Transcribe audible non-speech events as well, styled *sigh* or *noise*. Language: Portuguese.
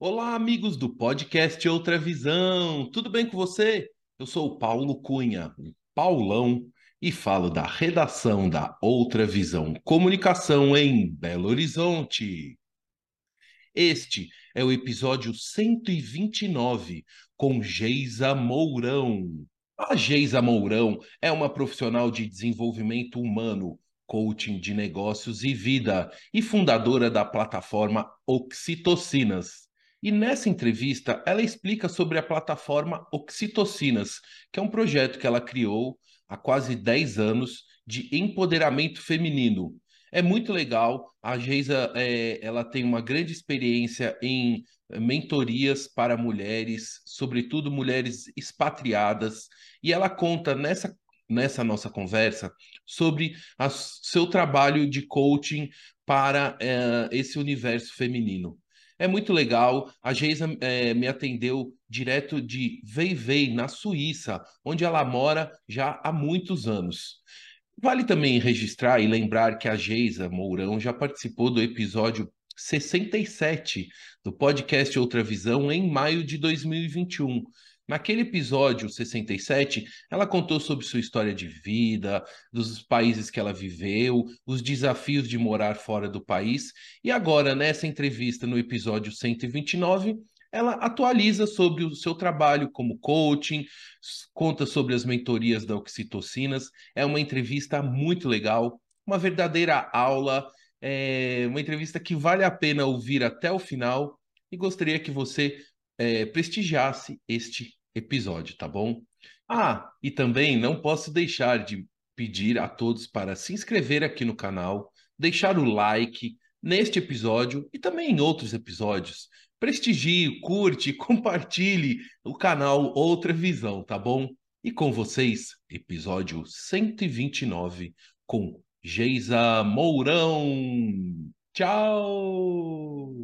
Olá, amigos do podcast Outra Visão. Tudo bem com você? Eu sou o Paulo Cunha, o Paulão, e falo da redação da Outra Visão Comunicação em Belo Horizonte. Este é o episódio 129 com Geisa Mourão. A Geisa Mourão é uma profissional de desenvolvimento humano, coaching de negócios e vida e fundadora da plataforma Oxitocinas. E nessa entrevista, ela explica sobre a plataforma Oxitocinas, que é um projeto que ela criou há quase 10 anos de empoderamento feminino. É muito legal. A Geisa é, ela tem uma grande experiência em mentorias para mulheres, sobretudo mulheres expatriadas, e ela conta nessa nessa nossa conversa sobre o seu trabalho de coaching para é, esse universo feminino. É muito legal. A Geisa é, me atendeu direto de Veivei, na Suíça, onde ela mora já há muitos anos. Vale também registrar e lembrar que a Geisa Mourão já participou do episódio 67 do podcast Outra Visão em maio de 2021. Naquele episódio 67, ela contou sobre sua história de vida, dos países que ela viveu, os desafios de morar fora do país, e agora, nessa entrevista no episódio 129, ela atualiza sobre o seu trabalho como coaching, conta sobre as mentorias da Oxitocinas. É uma entrevista muito legal, uma verdadeira aula, é uma entrevista que vale a pena ouvir até o final e gostaria que você é, prestigiasse este episódio, tá bom? Ah, e também não posso deixar de pedir a todos para se inscrever aqui no canal, deixar o like neste episódio e também em outros episódios. Prestigie, curte, *laughs* compartilhe o canal Outra Visão, tá bom? E com vocês, episódio 129 com Geisa Mourão. Tchau!